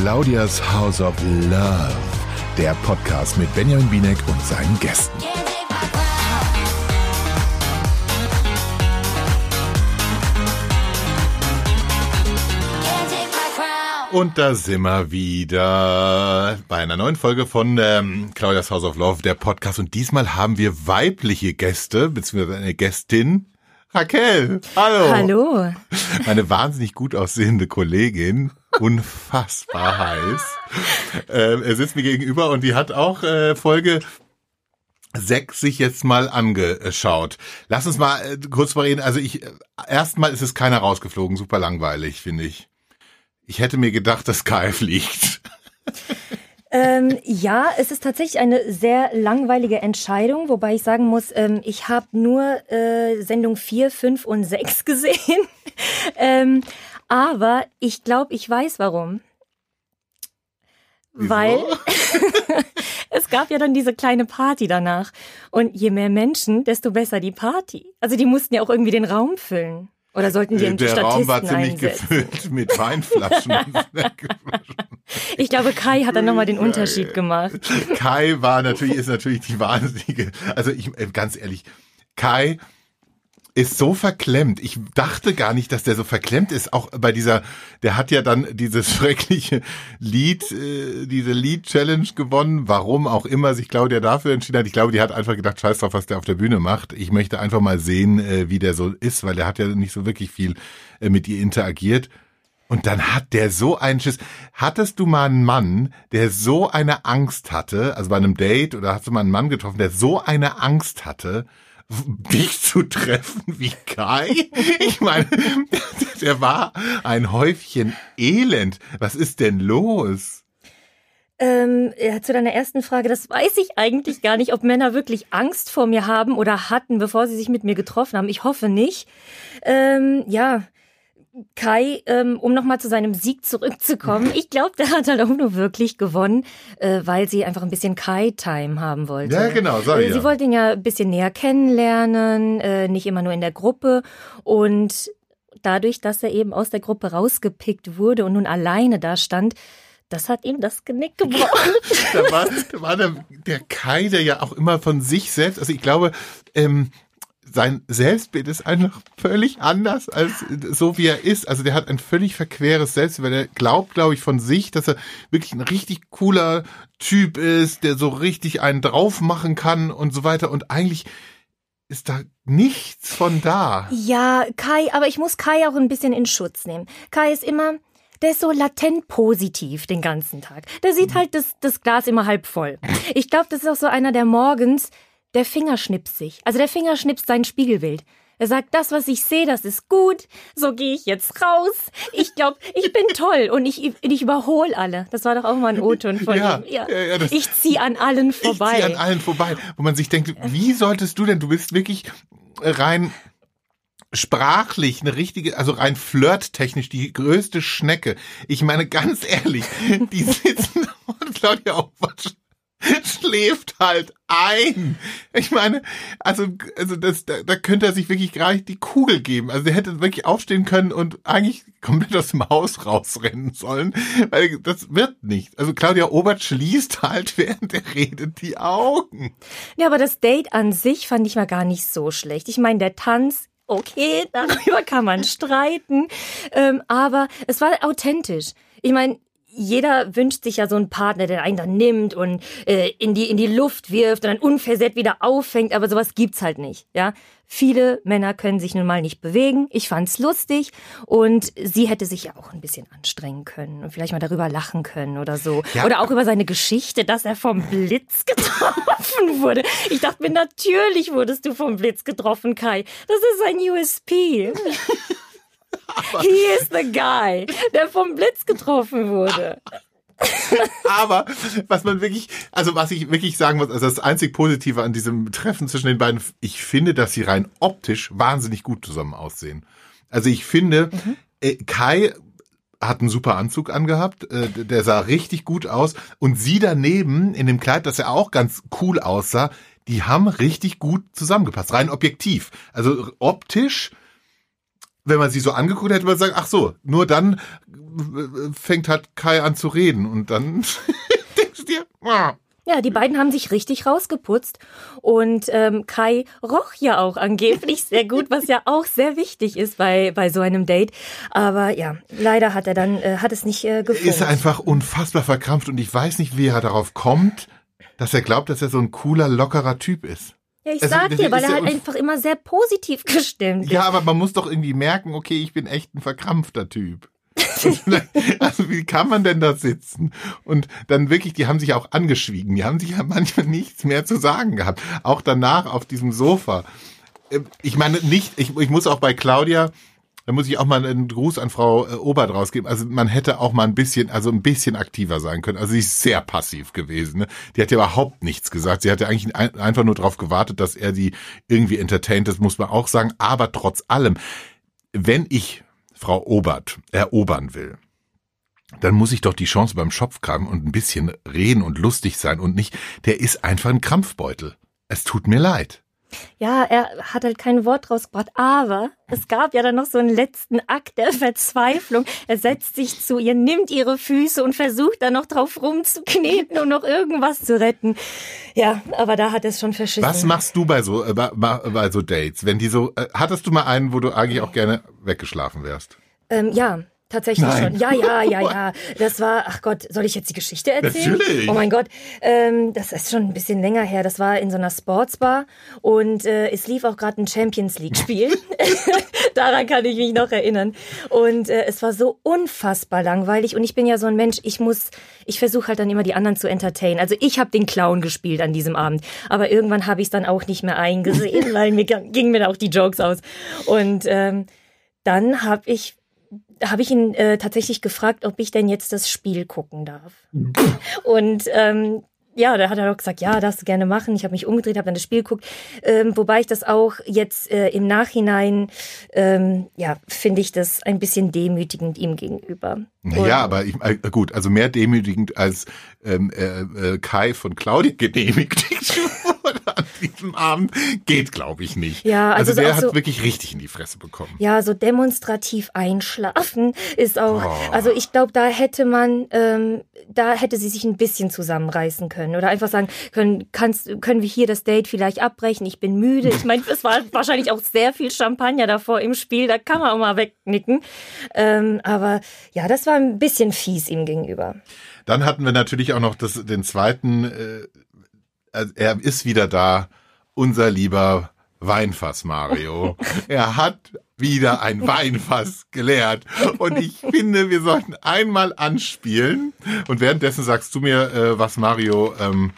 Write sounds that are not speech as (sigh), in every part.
Claudias House of Love, der Podcast mit Benjamin Binek und seinen Gästen. Und da sind wir wieder bei einer neuen Folge von ähm, Claudias House of Love, der Podcast. Und diesmal haben wir weibliche Gäste, beziehungsweise eine Gästin. Raquel, hallo. Hallo. Meine wahnsinnig gut aussehende Kollegin, unfassbar heiß. Ähm, er sitzt mir gegenüber und die hat auch äh, Folge sechs sich jetzt mal angeschaut. Lass uns mal äh, kurz mal reden. Also ich, äh, erstmal ist es keiner rausgeflogen, super langweilig, finde ich. Ich hätte mir gedacht, dass Kai fliegt. Ähm, ja, es ist tatsächlich eine sehr langweilige Entscheidung, wobei ich sagen muss, ähm, ich habe nur äh, Sendung 4, 5 und 6 (laughs) gesehen. ähm, aber ich glaube, ich weiß warum. Wieso? Weil (laughs) es gab ja dann diese kleine Party danach. Und je mehr Menschen, desto besser die Party. Also die mussten ja auch irgendwie den Raum füllen. Oder sollten die einen Der Statisten Raum war ziemlich einsetzen? gefüllt mit Weinflaschen. (laughs) (laughs) Ich glaube, Kai hat dann nochmal den Unterschied gemacht. Kai war natürlich, ist natürlich die wahnsinnige, also ich, äh, ganz ehrlich, Kai ist so verklemmt. Ich dachte gar nicht, dass der so verklemmt ist. Auch bei dieser, der hat ja dann dieses (laughs) schreckliche Lied, äh, diese Lied-Challenge gewonnen. Warum auch immer sich Claudia dafür entschieden hat. Ich glaube, die hat einfach gedacht, scheiß drauf, was der auf der Bühne macht. Ich möchte einfach mal sehen, äh, wie der so ist, weil der hat ja nicht so wirklich viel äh, mit ihr interagiert. Und dann hat der so einen Schiss. Hattest du mal einen Mann, der so eine Angst hatte, also bei einem Date oder hast du mal einen Mann getroffen, der so eine Angst hatte, dich zu treffen wie Kai? Ich meine, der war ein Häufchen Elend. Was ist denn los? Ähm, ja, zu deiner ersten Frage, das weiß ich eigentlich gar nicht, ob Männer wirklich Angst vor mir haben oder hatten, bevor sie sich mit mir getroffen haben. Ich hoffe nicht. Ähm, ja, Kai, ähm, um nochmal zu seinem Sieg zurückzukommen, ich glaube, der hat halt auch nur wirklich gewonnen, äh, weil sie einfach ein bisschen Kai-Time haben wollte. Ja, genau, sag ich Äh, Sie ja. wollte ihn ja ein bisschen näher kennenlernen, äh, nicht immer nur in der Gruppe und dadurch, dass er eben aus der Gruppe rausgepickt wurde und nun alleine da stand, das hat ihm das Genick (laughs) gebrochen. Da war, da war der, der Kai, der ja auch immer von sich selbst, also ich glaube, ähm, sein Selbstbild ist einfach völlig anders als so wie er ist. Also der hat ein völlig verqueres Selbstbild, weil er glaubt, glaube ich, von sich, dass er wirklich ein richtig cooler Typ ist, der so richtig einen drauf machen kann und so weiter. Und eigentlich ist da nichts von da. Ja, Kai, aber ich muss Kai auch ein bisschen in Schutz nehmen. Kai ist immer, der ist so latent positiv den ganzen Tag. Der sieht halt das, das Glas immer halb voll. Ich glaube, das ist auch so einer, der morgens, der Finger schnipst sich. Also der Finger schnipst sein Spiegelbild. Er sagt, das, was ich sehe, das ist gut. So gehe ich jetzt raus. Ich glaube, ich bin toll und ich, ich überhole alle. Das war doch auch mal ein O-Ton von Ja, ihm. Ja. ja, das- ich ziehe an allen Ich vorbei. zieh an allen vorbei, wo man sich denkt, wie solltest du denn, du bist wirklich rein sprachlich eine richtige, also rein flirttechnisch die größte Schnecke. Ich meine ganz ehrlich, die sitzen (laughs) und Claudia Aufwatsch schläft halt ein. Ich meine, also, also das, da, da könnte er sich wirklich gleich die Kugel geben. Also der hätte wirklich aufstehen können und eigentlich komplett aus dem Haus rausrennen sollen, weil das wird nicht. Also Claudia Obert schließt halt, (laughs) während er redet, die Augen. Ja, aber das Date an sich fand ich mal gar nicht so schlecht. Ich meine, der Tanz, okay, (laughs) darüber kann man streiten, ähm, aber es war authentisch. Ich meine, jeder wünscht sich ja so einen Partner, der einen dann nimmt und äh, in die in die Luft wirft und dann unversehrt wieder auffängt, aber sowas gibt's halt nicht, ja? Viele Männer können sich nun mal nicht bewegen. Ich fand's lustig und sie hätte sich ja auch ein bisschen anstrengen können und vielleicht mal darüber lachen können oder so. Ja. Oder auch über seine Geschichte, dass er vom Blitz getroffen (laughs) wurde. Ich dachte mir, natürlich wurdest du vom Blitz getroffen, Kai. Das ist ein USP. (laughs) He is the guy, der vom Blitz getroffen wurde. Aber was man wirklich, also was ich wirklich sagen muss, also das einzig Positive an diesem Treffen zwischen den beiden, ich finde, dass sie rein optisch wahnsinnig gut zusammen aussehen. Also ich finde, äh, Kai hat einen super Anzug angehabt, äh, der sah richtig gut aus und sie daneben in dem Kleid, das ja auch ganz cool aussah, die haben richtig gut zusammengepasst, rein objektiv. Also optisch wenn man sie so angeguckt hätte, hätte man sagen, ach so, nur dann äh, fängt halt Kai an zu reden und dann (laughs) denkst du dir, ah. Ja, die beiden haben sich richtig rausgeputzt und ähm, Kai roch ja auch angeblich sehr gut, was ja auch sehr wichtig ist bei bei so einem Date. Aber ja, leider hat er dann äh, hat es nicht äh, gefunden. Ist einfach unfassbar verkrampft und ich weiß nicht, wie er darauf kommt, dass er glaubt, dass er so ein cooler, lockerer Typ ist. Ja, ich Also, sag das dir, weil er halt einfach immer sehr positiv gestimmt ist. Ja, aber man muss doch irgendwie merken, okay, ich bin echt ein verkrampfter Typ. (laughs) Also wie kann man denn da sitzen? Und dann wirklich, die haben sich auch angeschwiegen. Die haben sich ja manchmal nichts mehr zu sagen gehabt. Auch danach auf diesem Sofa. Ähm, Ich meine nicht, ich, ich muss auch bei Claudia, da muss ich auch mal einen Gruß an Frau äh, Obert rausgeben. Also man hätte auch mal ein bisschen, also ein bisschen aktiver sein können. Also sie ist sehr passiv gewesen. Ne? Die hat ja überhaupt nichts gesagt. Sie hatte eigentlich ein, einfach nur darauf gewartet, dass er sie irgendwie entertaint. Das muss man auch sagen. Aber trotz allem, wenn ich Frau Obert erobern will, dann muss ich doch die Chance beim Schopf haben und ein bisschen reden und lustig sein und nicht, der ist einfach ein Krampfbeutel. Es tut mir leid. Ja, er hat halt kein Wort rausgebracht, aber es gab ja dann noch so einen letzten Akt der Verzweiflung. Er setzt sich zu ihr, nimmt ihre Füße und versucht dann noch drauf rumzukneten, um noch irgendwas zu retten. Ja, aber da hat er es schon verschissen. Was machst du bei so, äh, bei, bei so Dates? Wenn die so, äh, hattest du mal einen, wo du eigentlich auch gerne weggeschlafen wärst? Ähm, ja, tatsächlich Nein. schon. Ja, ja, ja, ja. (laughs) Das war, ach Gott, soll ich jetzt die Geschichte erzählen? Natürlich. Oh mein Gott, ähm, das ist schon ein bisschen länger her. Das war in so einer Sportsbar und äh, es lief auch gerade ein Champions League-Spiel. (laughs) (laughs) Daran kann ich mich noch erinnern. Und äh, es war so unfassbar langweilig. Und ich bin ja so ein Mensch, ich muss, ich versuche halt dann immer die anderen zu entertainen. Also ich habe den Clown gespielt an diesem Abend. Aber irgendwann habe ich es dann auch nicht mehr eingesehen, weil mir gingen mir dann auch die Jokes aus. Und ähm, dann habe ich habe ich ihn äh, tatsächlich gefragt, ob ich denn jetzt das Spiel gucken darf. (laughs) Und ähm, ja, da hat er doch gesagt, ja, darfst du gerne machen. Ich habe mich umgedreht, habe dann das Spiel geguckt. Ähm, wobei ich das auch jetzt äh, im Nachhinein, ähm, ja, finde ich das ein bisschen demütigend ihm gegenüber. Ja, aber ich, äh, gut, also mehr demütigend als ähm, äh, äh, Kai von Claudia (laughs) genehmigt an (laughs) diesem Abend, geht, glaube ich, nicht. Ja, also so der auch hat wirklich richtig in die Fresse bekommen. Ja, so demonstrativ einschlafen (laughs) ist auch, Oh. also ich glaube, da hätte man, ähm, da hätte sie sich ein bisschen zusammenreißen können oder einfach sagen können, kannst, können wir hier das Date vielleicht abbrechen? Ich bin müde. Ich meine, es war wahrscheinlich auch sehr viel Champagner davor im Spiel, da kann man auch mal wegnicken. Ähm, aber ja, das war ein bisschen fies ihm gegenüber. Dann hatten wir natürlich auch noch das, den zweiten, äh, also er ist wieder da, unser lieber Weinfass Mario. (laughs) er hat wieder ein Weinfass geleert. Und ich finde, wir sollten einmal anspielen. Und währenddessen sagst du mir, äh, was Mario ähm,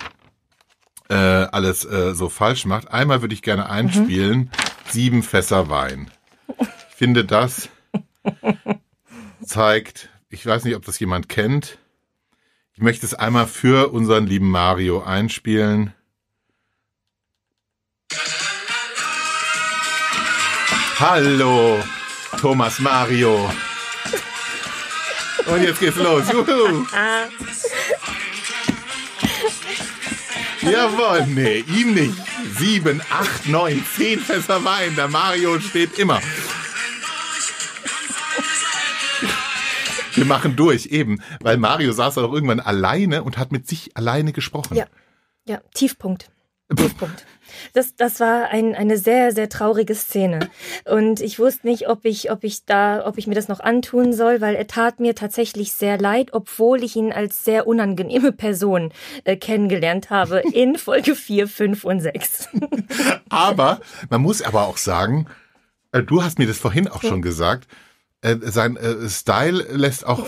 äh, alles äh, so falsch macht. Einmal würde ich gerne einspielen. Sieben Fässer Wein. Ich finde, das (laughs) zeigt, ich weiß nicht, ob das jemand kennt. Ich möchte es einmal für unseren lieben Mario einspielen. Hallo, Thomas Mario. Und jetzt geht's los. Juhu. Jawohl, nee, ihm nicht. Sieben, acht, neun, zehn Fässer Wein. Der Mario steht immer. Wir machen durch, eben. Weil Mario saß auch irgendwann alleine und hat mit sich alleine gesprochen. Ja, ja, Tiefpunkt. (laughs) Tiefpunkt. Das, das war ein, eine sehr, sehr traurige Szene. Und ich wusste nicht, ob ich, ob ich da, ob ich mir das noch antun soll, weil er tat mir tatsächlich sehr leid, obwohl ich ihn als sehr unangenehme Person äh, kennengelernt habe in (laughs) Folge 4, 5 und 6. Aber man muss aber auch sagen, äh, du hast mir das vorhin auch schon gesagt, äh, sein äh, Style lässt auch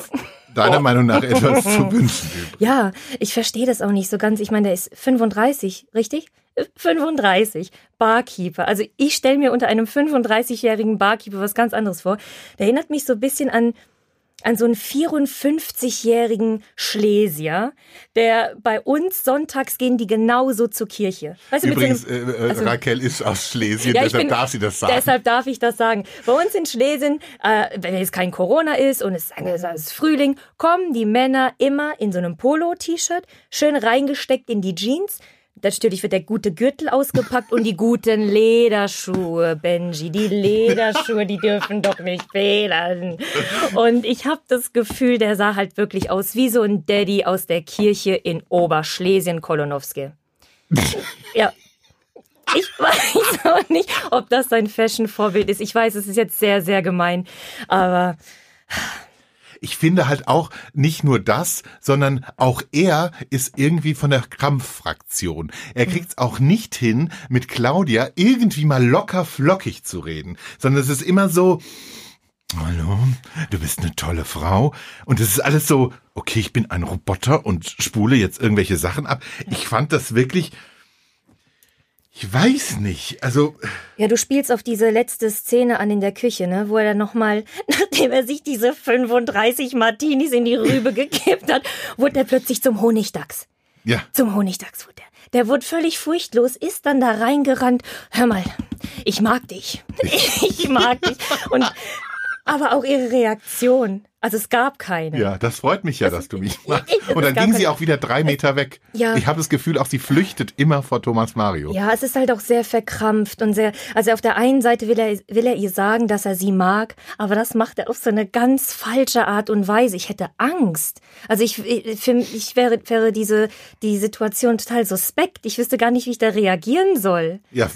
deiner (laughs) Meinung nach etwas zu wünschen (laughs) übrig. Ja, ich verstehe das auch nicht so ganz. Ich meine, der ist 35, richtig? Äh, 35, Barkeeper. Also ich stelle mir unter einem 35-jährigen Barkeeper was ganz anderes vor. Der erinnert mich so ein bisschen an an so einen 54-jährigen Schlesier, der bei uns sonntags gehen die genauso zur Kirche. Weißt du, Übrigens, äh, äh, also- Raquel ist aus Schlesien, Ja, deshalb bin- darf sie das sagen. Deshalb darf ich das sagen. Bei uns in Schlesien, äh, wenn jetzt kein Corona ist und es es ist Frühling, kommen die Männer immer in so einem Polo-T-Shirt, schön reingesteckt in die Jeans, Natürlich wird der gute Gürtel ausgepackt und die guten Lederschuhe, Benji. Die Lederschuhe, die dürfen doch nicht fehlen. Und ich habe das Gefühl, der sah halt wirklich aus wie so ein Daddy aus der Kirche in Oberschlesien-Kolonowski. ja. Ich weiß auch nicht, ob das sein Fashion-Vorbild ist. Ich weiß, es ist jetzt sehr, sehr gemein. Aber ich finde halt auch nicht nur das, sondern auch er ist irgendwie von der Krampffraktion. Er mhm. kriegt es auch nicht hin, mit Claudia irgendwie mal locker flockig zu reden, sondern es ist immer so, Hallo, du bist eine tolle Frau. Und es ist alles so, okay, ich bin ein Roboter und spule jetzt irgendwelche Sachen ab. Ich fand das wirklich ich weiß nicht. Also. Ja, du spielst auf diese letzte Szene an in der Küche, ne? Wo er dann nochmal, (laughs) nachdem er sich diese 35 Martinis in die Rübe gekippt hat, wurde er plötzlich zum Honigdachs. Ja. Zum Honigdachs wurde er. Der wurde völlig furchtlos, ist dann da reingerannt. Hör mal, ich mag dich. (laughs) Ich mag dich. Und aber auch ihre Reaktion. Also es gab keine. Ja, das freut mich ja, das dass du mich machst. Und dann ging sie auch wieder drei Meter weg. Ja. Ich habe das Gefühl, auch sie flüchtet immer vor Thomas Mario. Ja, es ist halt auch sehr verkrampft und sehr. Also auf der einen Seite will er, will er ihr sagen, dass er sie mag, aber das macht er auf so eine ganz falsche Art und Weise. Ich hätte Angst. Also ich, für ich wäre, wäre diese die Situation total suspekt. Ich wüsste gar nicht, wie ich da reagieren soll. Ja,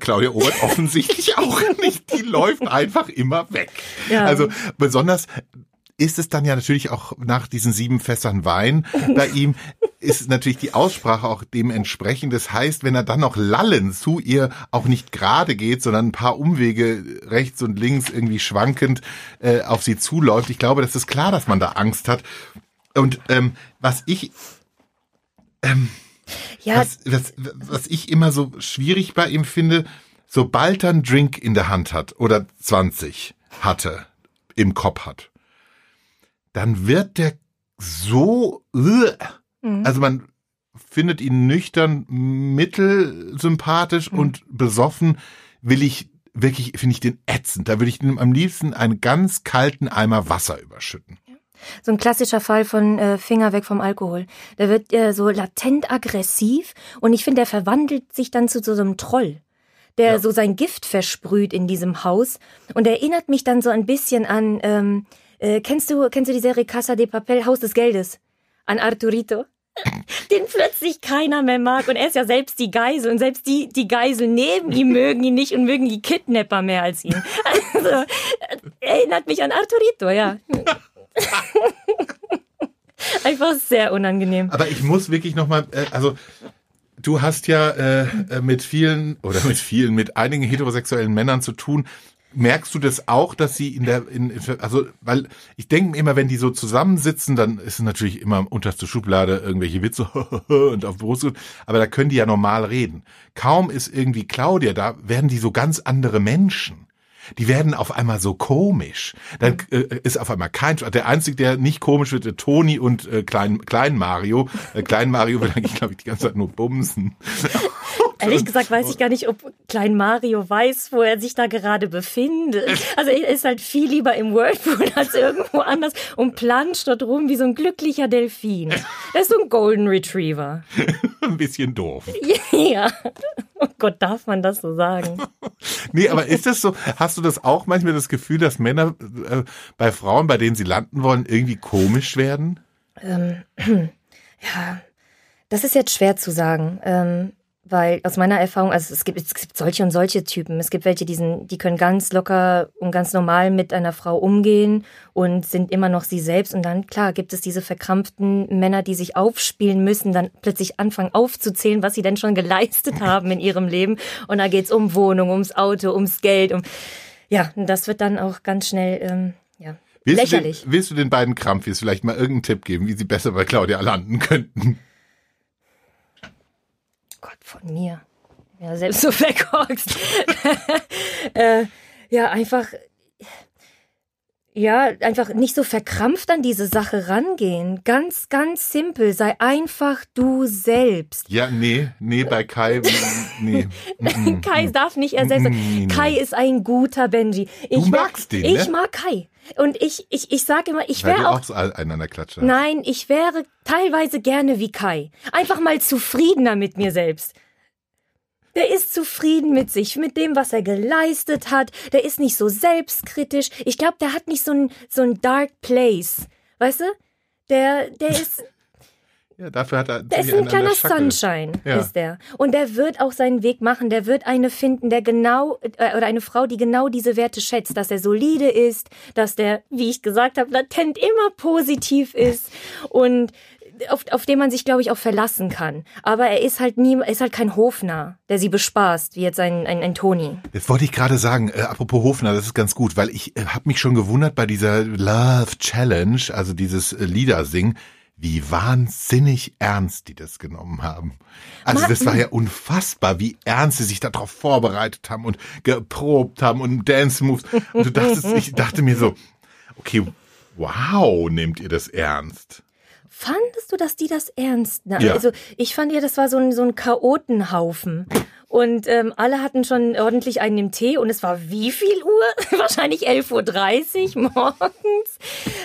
Claudia Obert (laughs) offensichtlich auch nicht. Die läuft einfach immer weg. Ja. Also besonders ist es dann ja natürlich auch nach diesen sieben Fässern Wein bei ihm, ist natürlich die Aussprache auch dementsprechend. Das heißt, wenn er dann noch lallend zu ihr auch nicht gerade geht, sondern ein paar Umwege rechts und links irgendwie schwankend äh, auf sie zuläuft, ich glaube, das ist klar, dass man da Angst hat. Und ähm, was ich ähm, ja. was, was, was ich immer so schwierig bei ihm finde, sobald er einen Drink in der Hand hat oder 20 hatte, im Kopf hat, dann wird der so, mhm. also man findet ihn nüchtern, mittelsympathisch mhm. und besoffen, will ich wirklich, finde ich den ätzend. Da würde ich ihm am liebsten einen ganz kalten Eimer Wasser überschütten. So ein klassischer Fall von äh, Finger weg vom Alkohol. Der wird äh, so latent aggressiv und ich finde, der verwandelt sich dann zu, zu so einem Troll der ja. so sein Gift versprüht in diesem Haus und erinnert mich dann so ein bisschen an ähm, äh, kennst du, kennst du die Serie Casa de Papel, Haus des Geldes? An Arturito? (laughs) Den plötzlich keiner mehr mag und er ist ja selbst die Geisel und selbst die, die Geisel neben ihm (laughs) mögen ihn nicht und mögen die Kidnapper mehr als ihn. (laughs) Also, äh, erinnert mich an Arturito, ja. Einfach sehr unangenehm. Aber ich muss wirklich nochmal, äh, also du hast ja äh, äh, mit vielen oder mit vielen, mit einigen heterosexuellen Männern zu tun merkst du das auch, dass sie in der, in, also, weil ich denke immer, wenn die so zusammensitzen, dann ist es natürlich immer unterste Schublade irgendwelche Witze (laughs) und auf Brust, aber da können die ja normal reden. Kaum ist irgendwie Claudia da, werden die so ganz andere Menschen die werden auf einmal so komisch. Dann äh, ist auf einmal kein, der einzige, der nicht komisch wird, der Toni und äh, Klein, Klein Mario. Äh, Klein Mario will eigentlich, glaube ich, die ganze Zeit nur bumsen. Ehrlich gesagt weiß ich gar nicht, ob Klein Mario weiß, wo er sich da gerade befindet. (laughs) Also er ist halt viel lieber im Whirlpool als irgendwo anders und planscht dort rum wie so ein glücklicher Delfin. Er ist so ein Golden Retriever. (laughs) ein bisschen doof. (laughs) Ja. Oh Gott, darf man das so sagen? nee, aber ist das so, hast du das auch manchmal das Gefühl, dass Männer äh, bei Frauen, bei denen sie landen wollen, irgendwie komisch werden? Ähm, (clears throat) ja, das ist jetzt schwer zu sagen. Ähm, weil aus meiner Erfahrung, also es gibt, es gibt solche und solche Typen. Es gibt welche, die, sind, die können ganz locker und ganz normal mit einer Frau umgehen und sind immer noch sie selbst. Und dann, klar, gibt es diese verkrampften Männer, die sich aufspielen müssen, dann plötzlich anfangen aufzuzählen, was sie denn schon geleistet (laughs) haben in ihrem Leben. Und da geht's um Wohnung, ums Auto, ums Geld. Um ja, das wird dann auch ganz schnell ähm, ja, willst lächerlich. Du den, willst du den beiden Krampfis vielleicht mal irgendeinen Tipp geben, wie sie besser bei Claudia landen könnten? Von mir. Ja, selbst so (laughs) verkorkst. (laughs) äh, ja, einfach. Ja, einfach nicht so verkrampft an diese Sache rangehen. Ganz, ganz simpel. Sei einfach du selbst. Ja, nee, nee, bei Kai, (laughs) nee. (laughs) Kai darf nicht er selbst sein. Kai ist ein guter Benji. Ich du magst den, Ich ne? mag Kai. Und ich, ich, ich sage immer, ich wäre auch, auch einander Klatsche. Nein, ich wäre teilweise gerne wie Kai. Einfach mal zufriedener mit mir selbst. Der ist zufrieden mit sich, mit dem, was er geleistet hat. Der ist nicht so selbstkritisch. Ich glaube, der hat nicht so ein, so ein Dark Place. Weißt du? Der, der (laughs) ist. Ja, dafür hat er. Der ist ein kleiner Sunshine, ja. ist der. Und der wird auch seinen Weg machen. Der wird eine finden, der genau, äh, oder eine Frau, die genau diese Werte schätzt. Dass er solide ist, dass der, wie ich gesagt habe, latent immer positiv ist. Und auf, auf den man sich, glaube ich, auch verlassen kann. Aber er ist halt nie, ist halt kein Hofner, der sie bespaßt, wie jetzt ein, ein, ein Toni. Jetzt wollte ich gerade sagen, äh, apropos Hofner, das ist ganz gut, weil ich äh, habe mich schon gewundert bei dieser Love Challenge, also dieses äh, Liedersingen, wie wahnsinnig ernst die das genommen haben. Also das war ja unfassbar, wie ernst sie sich darauf vorbereitet haben und geprobt haben und Dance Moves. Und du dachtest, (laughs) ich dachte mir so, okay, wow, nehmt ihr das ernst? Fandest du, dass die das ernst nahmen? Ja. Also ich fand ja, das war so ein, so ein Chaotenhaufen. Und ähm, alle hatten schon ordentlich einen im Tee und es war wie viel Uhr? (laughs) Wahrscheinlich 11.30 Uhr morgens.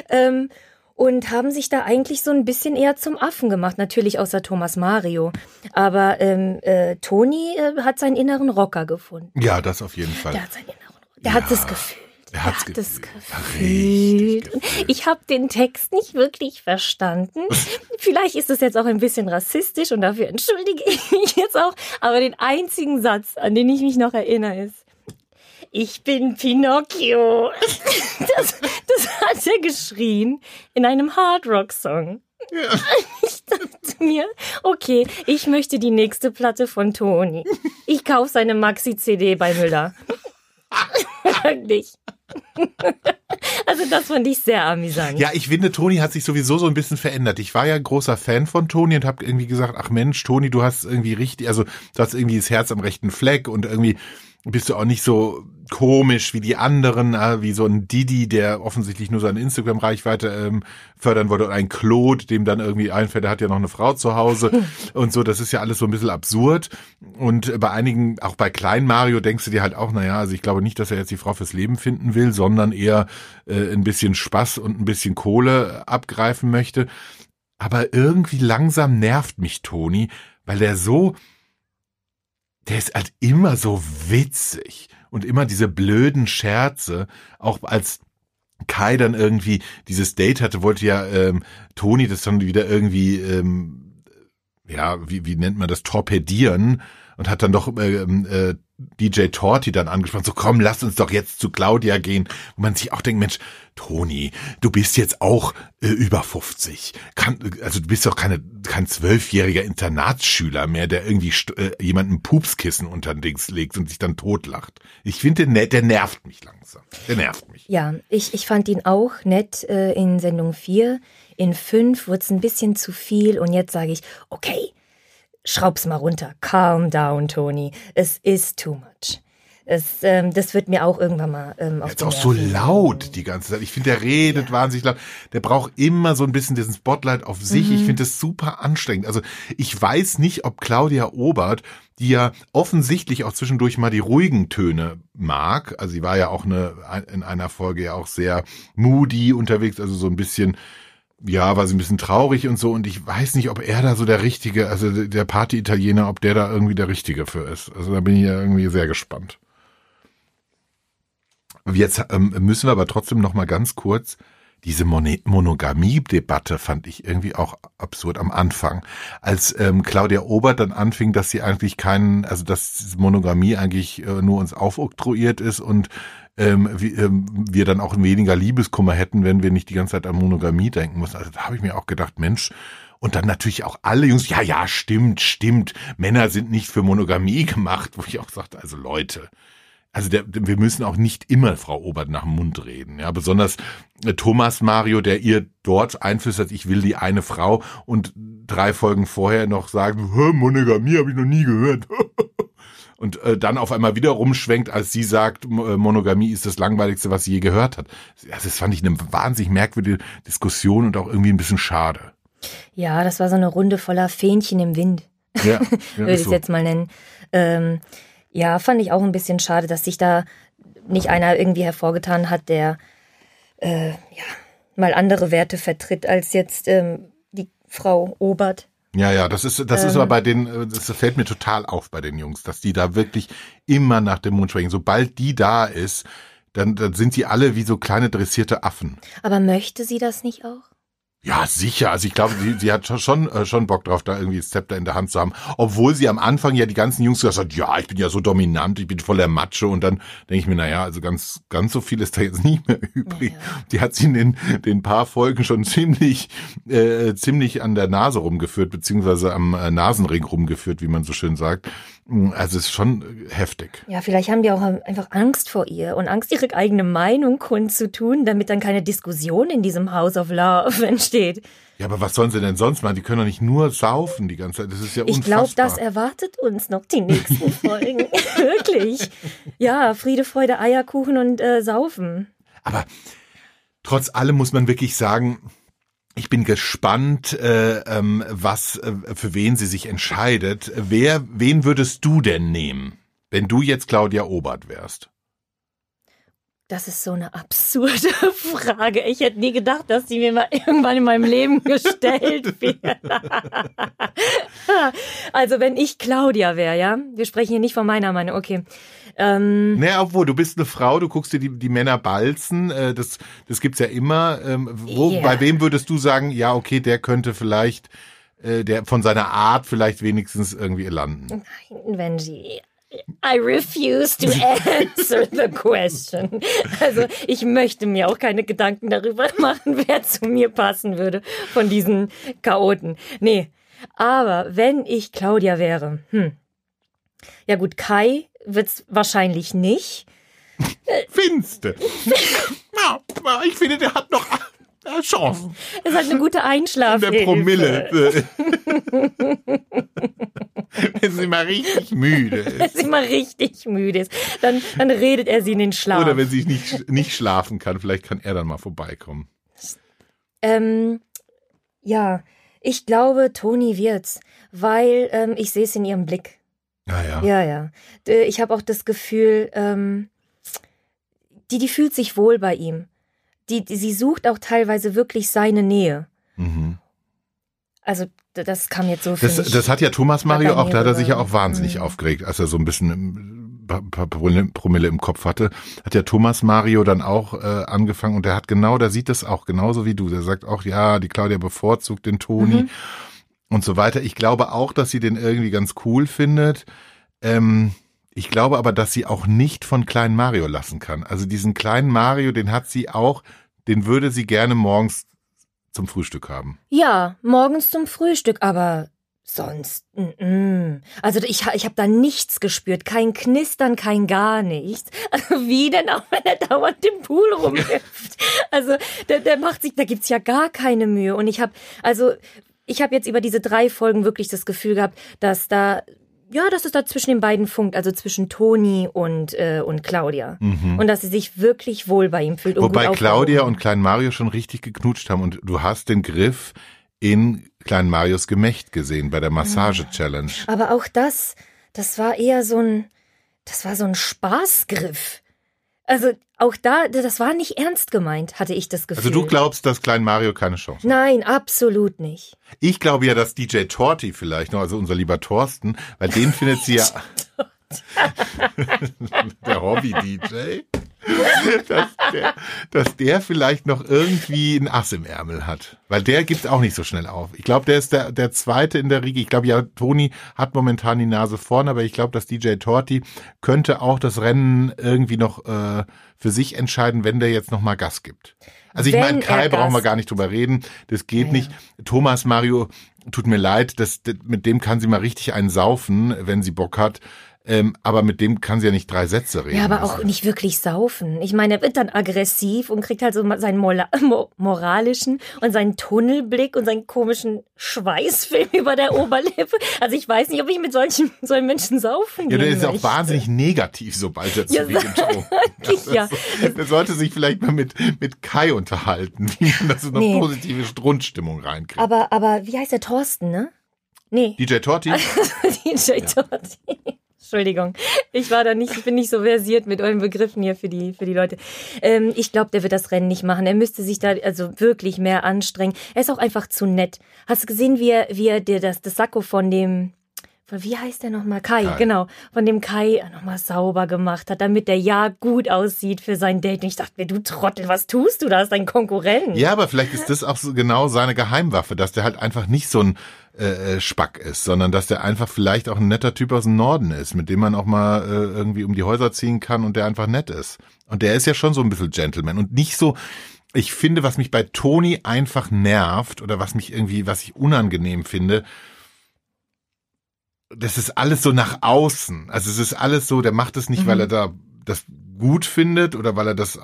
Ähm, und haben sich da eigentlich so ein bisschen eher zum Affen gemacht. Natürlich außer Thomas Mario. Aber ähm, äh, Toni äh, hat seinen inneren Rocker gefunden. Ja, das auf jeden Fall. Der hat seinen inneren Rocker. Der ja. hat das Gefühl. Er hat es gefühlt. Ich habe den Text nicht wirklich verstanden. (laughs) Vielleicht ist es jetzt auch ein bisschen rassistisch und dafür entschuldige ich mich jetzt auch. Aber den einzigen Satz, an den ich mich noch erinnere, ist, ich bin Pinocchio. (laughs) Das, das hat er geschrien in einem Hardrock-Song. Ja. (laughs) Ich dachte mir, okay, ich möchte die nächste Platte von Toni. Ich kaufe seine Maxi-CD bei Müller. Wirklich. (laughs) Also das fand ich sehr amüsant. Ja, ich finde, Toni hat sich sowieso so ein bisschen verändert. Ich war ja großer Fan von Toni und habe irgendwie gesagt, ach Mensch, Toni, du hast irgendwie richtig, also du hast irgendwie das Herz am rechten Fleck und irgendwie bist du auch nicht so komisch wie die anderen, äh, wie so ein Didi, der offensichtlich nur seine Instagram-Reichweite ähm, fördern wollte, und ein Claude, dem dann irgendwie einfällt, der hat ja noch eine Frau zu Hause (laughs) und so, das ist ja alles so ein bisschen absurd. Und bei einigen, auch bei Klein Mario, denkst du dir halt auch, naja, also ich glaube nicht, dass er jetzt die Frau fürs Leben finden will, sondern eher äh, ein bisschen Spaß und ein bisschen Kohle abgreifen möchte. Aber irgendwie langsam nervt mich Toni, weil der so der ist halt immer so witzig und immer diese blöden Scherze, auch als Kai dann irgendwie dieses Date hatte, wollte ja ähm, Toni das dann wieder irgendwie, ähm, ja, wie, wie nennt man das, torpedieren und hat dann doch äh, äh, DJ Torti dann angesprochen, so komm, lass uns doch jetzt zu Claudia gehen. Wo man sich auch denkt, Mensch, Toni, du bist jetzt auch äh, über 50. Kann, also du bist doch keine, kein zwölfjähriger Internatsschüler mehr, der irgendwie äh, jemanden Pupskissen unter den Dings legt und sich dann totlacht. Ich finde, der, der nervt mich langsam. Der nervt mich. Ja, ich, ich fand ihn auch nett äh, in Sendung 4. In 5 wurde es ein bisschen zu viel und jetzt sage ich, okay, schraub's mal runter. Calm down, Tony. Es ist too much. Es, ähm, das wird mir auch irgendwann mal ähm, auf Jetzt auch so laut die ganze Zeit. Ich finde, der redet ja. wahnsinnig laut. Der braucht immer so ein bisschen diesen Spotlight auf sich. Mhm. Ich finde das super anstrengend. Also ich weiß nicht, ob Claudia Obert, die ja offensichtlich auch zwischendurch mal die ruhigen Töne mag. Also sie war ja auch eine, in einer Folge ja auch sehr moody unterwegs, also so ein bisschen ja, war sie ein bisschen traurig und so und ich weiß nicht, ob er da so der richtige, also der Party-Italiener, ob der da irgendwie der richtige für ist. Also da bin ich ja irgendwie sehr gespannt. Jetzt ähm, müssen wir aber trotzdem noch mal ganz kurz diese Monogamie-Debatte fand ich irgendwie auch absurd am Anfang. Als ähm, Claudia Obert dann anfing, dass sie eigentlich keinen, also dass Monogamie eigentlich äh, nur uns aufoktroyiert ist und ähm, wie, ähm, wir dann auch weniger Liebeskummer hätten, wenn wir nicht die ganze Zeit an Monogamie denken müssen. Also da habe ich mir auch gedacht, Mensch, und dann natürlich auch alle Jungs, ja, ja, stimmt, stimmt, Männer sind nicht für Monogamie (laughs) gemacht, wo ich auch sagte, also Leute, also der, wir müssen auch nicht immer Frau Obert nach dem Mund reden. Ja, besonders äh, Thomas Mario, der ihr dort einflüstert, ich will die eine Frau und drei Folgen vorher noch sagen, Monogamie habe ich noch nie gehört. (laughs) und äh, dann auf einmal wieder rumschwenkt, als sie sagt, äh, Monogamie ist das langweiligste, was sie je gehört hat. Also das fand ich eine wahnsinnig merkwürdige Diskussion und auch irgendwie ein bisschen schade. Ja, das war so eine Runde voller Fähnchen im Wind, Ja, (laughs) ja würde ich es so. jetzt mal nennen. Ähm, ja, fand ich auch ein bisschen schade, dass sich da nicht einer irgendwie hervorgetan hat, der äh, ja, mal andere Werte vertritt als jetzt ähm, die Frau Obert. Ja, ja, das ist, das ist Ähm. aber bei den, äh, das fällt mir total auf bei den Jungs, dass die da wirklich immer nach dem Mond schwenken. Sobald die da ist, dann, dann sind die alle wie so kleine dressierte Affen. Aber möchte sie das nicht auch? Ja, sicher. Also ich glaube, sie, sie hat schon- schon, äh, schon Bock drauf, da irgendwie das Zepter in der Hand zu haben. Obwohl sie am Anfang ja die ganzen Jungs gesagt hat, ja, ich bin ja so dominant, ich bin voller Matsche. Und dann denke ich mir, naja, also ganz, ganz so viel ist da jetzt (laughs) nicht mehr übrig. Die hat sie in den, den paar Folgen schon ziemlich, äh, ziemlich an der Nase rumgeführt, beziehungsweise am äh, Nasenring rumgeführt, wie man so schön sagt. Also es ist schon äh, heftig. Ja, vielleicht haben die auch einfach Angst vor ihr und Angst, ihre eigene Meinung kundzutun, damit dann keine Diskussion in diesem House of Love (laughs) entsteht. Ja, aber was sollen sie denn sonst machen? Die können doch nicht nur saufen die ganze Zeit. Das ist ja Ich unfassbar. glaube, das erwartet uns noch die nächsten (laughs) Folgen. (laughs) Wirklich. Ja, Friede, Freude, Eierkuchen und äh, Saufen. Aber trotz allem muss man wirklich sagen, ich bin gespannt, äh, ähm, was äh, für wen sie sich entscheidet. Wer, wen würdest du denn nehmen, wenn du jetzt Claudia Obert wärst? Das ist so eine absurde (laughs) Frage. Ich hätte nie gedacht, dass die mir mal irgendwann in meinem Leben (laughs) gestellt wird. also wenn ich Claudia wäre, ja, wir sprechen hier nicht von meiner Meinung, okay. Ähm, Naja, obwohl, du bist eine Frau, du guckst dir die, die Männer balzen, äh, das, das gibt's ja immer. Ähm, wo, Ja. Bei wem würdest du sagen, ja, okay, der könnte vielleicht, äh, der von seiner Art vielleicht wenigstens irgendwie landen? Benji, I refuse to answer the question. Also ich möchte mir auch keine Gedanken darüber machen, wer zu mir passen würde von diesen Chaoten. Nee, aber wenn ich Claudia wäre, hm. Ja gut, Kai wird's wahrscheinlich nicht. (laughs) Findste. ja, ich finde, der hat noch äh, Chancen. Es hat eine gute In Einschlafhilfe. der Promille. (laughs) (laughs) Wenn sie mal richtig müde Wenn ist. sie mal richtig müde ist, dann, dann redet er sie in den Schlaf. Oder wenn sie nicht, nicht schlafen kann, vielleicht kann er dann mal vorbeikommen. Ähm, ja, ich glaube, Toni wird's, weil ähm, ich sehe es in ihrem Blick. Naja. Ja, ja. D- Ich habe auch das Gefühl, ähm, die, die fühlt sich wohl bei ihm. Die, die, sie sucht auch teilweise wirklich seine Nähe. Mhm. Also das kam jetzt so Das, das hat ja Thomas Mario auch, da hat er sich ja auch wahnsinnig Mhm. aufgeregt, als er so ein bisschen ähm, pa- pa- Promille Promille im Kopf hatte. Hat ja Thomas Mario dann auch äh, angefangen und der hat genau, der sieht das auch genauso wie du. Der sagt auch, ja, die Claudia bevorzugt den Toni Mhm. Und so weiter. Ich glaube auch, dass sie den irgendwie ganz cool findet. Ähm, ich glaube aber, dass sie auch nicht von kleinen Mario lassen kann. Also diesen kleinen Mario, den hat sie auch, den würde sie gerne morgens zum Frühstück haben. ja, morgens zum Frühstück, aber sonst. Mm -mm. Also ich, ich habe da nichts gespürt, kein Knistern, kein gar nichts. (laughs) Also wie denn auch, wenn er dauernd im Pool rumhüpft? Also der, der macht sich, da gibt's ja gar keine Mühe. Und ich habe, also ich habe jetzt über diese drei Folgen wirklich das Gefühl gehabt, dass da ja, dass es da zwischen den beiden funkt, also zwischen Toni und äh, und Claudia und dass sie sich wirklich wohl bei ihm fühlt. Und Mhm. Wobei Claudia und Klein Mario schon richtig geknutscht haben und du hast den Griff in Klein Marios Gemächt gesehen bei der Massage-Challenge. Aber auch das, das war eher so ein, das war so ein Spaßgriff. Also auch da, das war nicht ernst gemeint, hatte ich das Gefühl. Also du glaubst, dass Klein Mario keine Chance hat? Nein, absolut nicht. Ich glaube ja, dass DJ Torti vielleicht noch, also unser lieber Thorsten, weil den findet sie ja... (laughs) (laughs) der Hobby-DJ. (laughs) Dass der, dass der vielleicht noch irgendwie ein Ass im Ärmel hat. Weil der gibt auch nicht so schnell auf. Ich glaube, der ist der, der Zweite in der Riege. Ich glaube, ja, Toni hat momentan die Nase vorn, aber ich glaube, dass DJ Torti könnte auch das Rennen irgendwie noch äh, für sich entscheiden, wenn der jetzt noch mal Gas gibt. Also ich meine, Kai brauchen wir gar nicht drüber reden. Das geht Ja. nicht. Thomas Mario, tut mir leid, das, das, mit dem kann sie mal richtig einen saufen, wenn sie Bock hat. Ähm, aber mit dem kann sie ja nicht drei Sätze reden. Ja, aber auch nicht wirklich saufen. Ich meine, er wird dann aggressiv und kriegt halt so seinen Mola (laughs) moralischen und seinen Tunnelblick und seinen komischen Schweißfilm (laughs) über der Oberlippe. Also ich weiß nicht, ob ich mit solchen, (laughs) solchen Menschen saufen Ja, der ist auch möchte. wahnsinnig negativ, sobald er zu Ja, getrunken hat. ja. Er sollte sich vielleicht mal mit, mit Kai unterhalten, wie man da so eine Nee. positive Grundstimmung reinkriegt. Aber, aber wie heißt der Thorsten, ne? Nee, DJ Torti? DJ Torti. Entschuldigung, ich war da nicht, ich bin nicht so versiert mit euren Begriffen hier für die, für die Leute. Ähm, ich glaube, der wird das Rennen nicht machen. Er müsste sich da also wirklich mehr anstrengen. Er ist auch einfach zu nett. Hast du gesehen, wie er, wie er dir das, das Sakko von dem, wie heißt der nochmal? Kai, Kai. genau. Von dem Kai nochmal sauber gemacht hat, damit der ja gut aussieht für sein Date. Und ich dachte mir, du Trottel, was tust du da? Ist dein Konkurrent. Ja, aber vielleicht ist das auch so genau seine Geheimwaffe, dass der halt einfach nicht so ein äh, äh, Spack ist, sondern dass der einfach vielleicht auch ein netter Typ aus dem Norden ist, mit dem man auch mal äh, irgendwie um die Häuser ziehen kann und der einfach nett ist. Und der ist ja schon so ein bisschen Gentleman und nicht so, ich finde, was mich bei Toni einfach nervt oder was mich irgendwie, was ich unangenehm finde, das ist alles so nach außen. Also es ist alles so, der macht es nicht, weil er da das gut findet oder weil er das,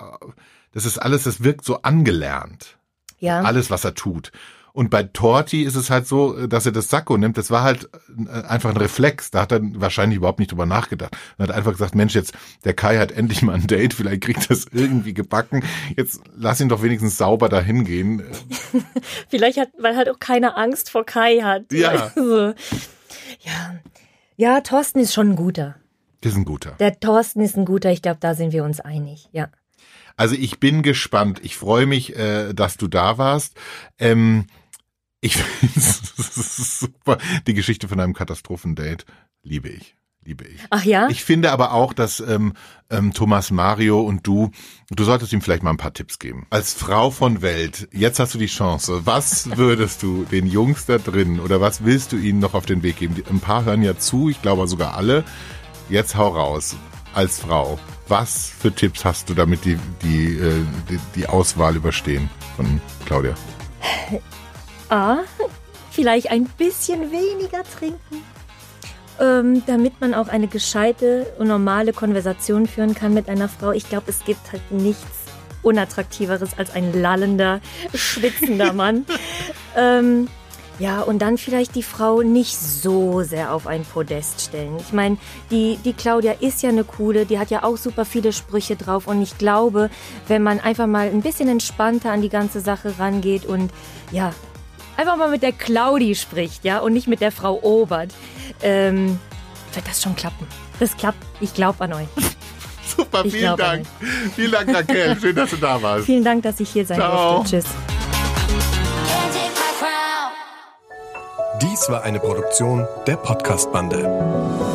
das ist alles, das wirkt so angelernt ja. alles, was er tut. Und bei Torti ist es halt so, dass er das Sakko nimmt. Das war halt äh, einfach ein Reflex. Da hat er wahrscheinlich überhaupt nicht drüber nachgedacht. Er hat einfach gesagt, Mensch, jetzt, der Kai hat endlich mal ein Date, vielleicht kriegt das (laughs) irgendwie gebacken. Jetzt lass ihn doch wenigstens sauber dahin gehen. (laughs) Vielleicht hat, weil halt auch keine Angst vor Kai hat. Ja. Also, ja. Ja, Thorsten ist schon ein guter. Das ist ein guter. Der Thorsten ist ein guter, ich glaube, da sind wir uns einig, ja. Also ich bin gespannt. Ich freue mich, äh, dass du da warst. Ähm, ich finde es (laughs) super. Die Geschichte von einem Katastrophendate liebe ich. Liebe ich. Ach ja? Ich finde aber auch, dass ähm, ähm, Thomas Mario und du, du solltest ihm vielleicht mal ein paar Tipps geben. Als Frau von Welt, jetzt hast du die Chance. Was würdest du den Jungs da drin oder was willst du ihnen noch auf den Weg geben? Ein paar hören ja zu, ich glaube sogar alle. Jetzt hau raus. Als Frau, was für Tipps hast du, damit die, die, äh, die, die Auswahl überstehen von Claudia? (laughs) A, vielleicht ein bisschen weniger trinken, ähm, damit man auch eine gescheite und normale Konversation führen kann mit einer Frau. Ich glaube, es gibt halt nichts unattraktiveres als ein lallender, schwitzender (laughs) Mann. ähm, ja, und dann vielleicht die Frau nicht so sehr auf ein Podest stellen. Ich meine, die, die Claudia ist ja eine coole, die hat ja auch super viele Sprüche drauf. Und ich glaube, wenn man einfach mal ein bisschen entspannter an die ganze Sache rangeht und ja, einfach mal mit der Claudi spricht, ja, und nicht mit der Frau Obert, ähm, wird das schon klappen. Das klappt. Ich glaube an euch. (laughs) Super, Ich vielen Dank. Vielen Dank, Raquel. (laughs) Schön, dass du da warst. Vielen Dank, dass ich hier sein Ciao. durfte. Tschüss. Dies war eine Produktion der Podcast-Bande.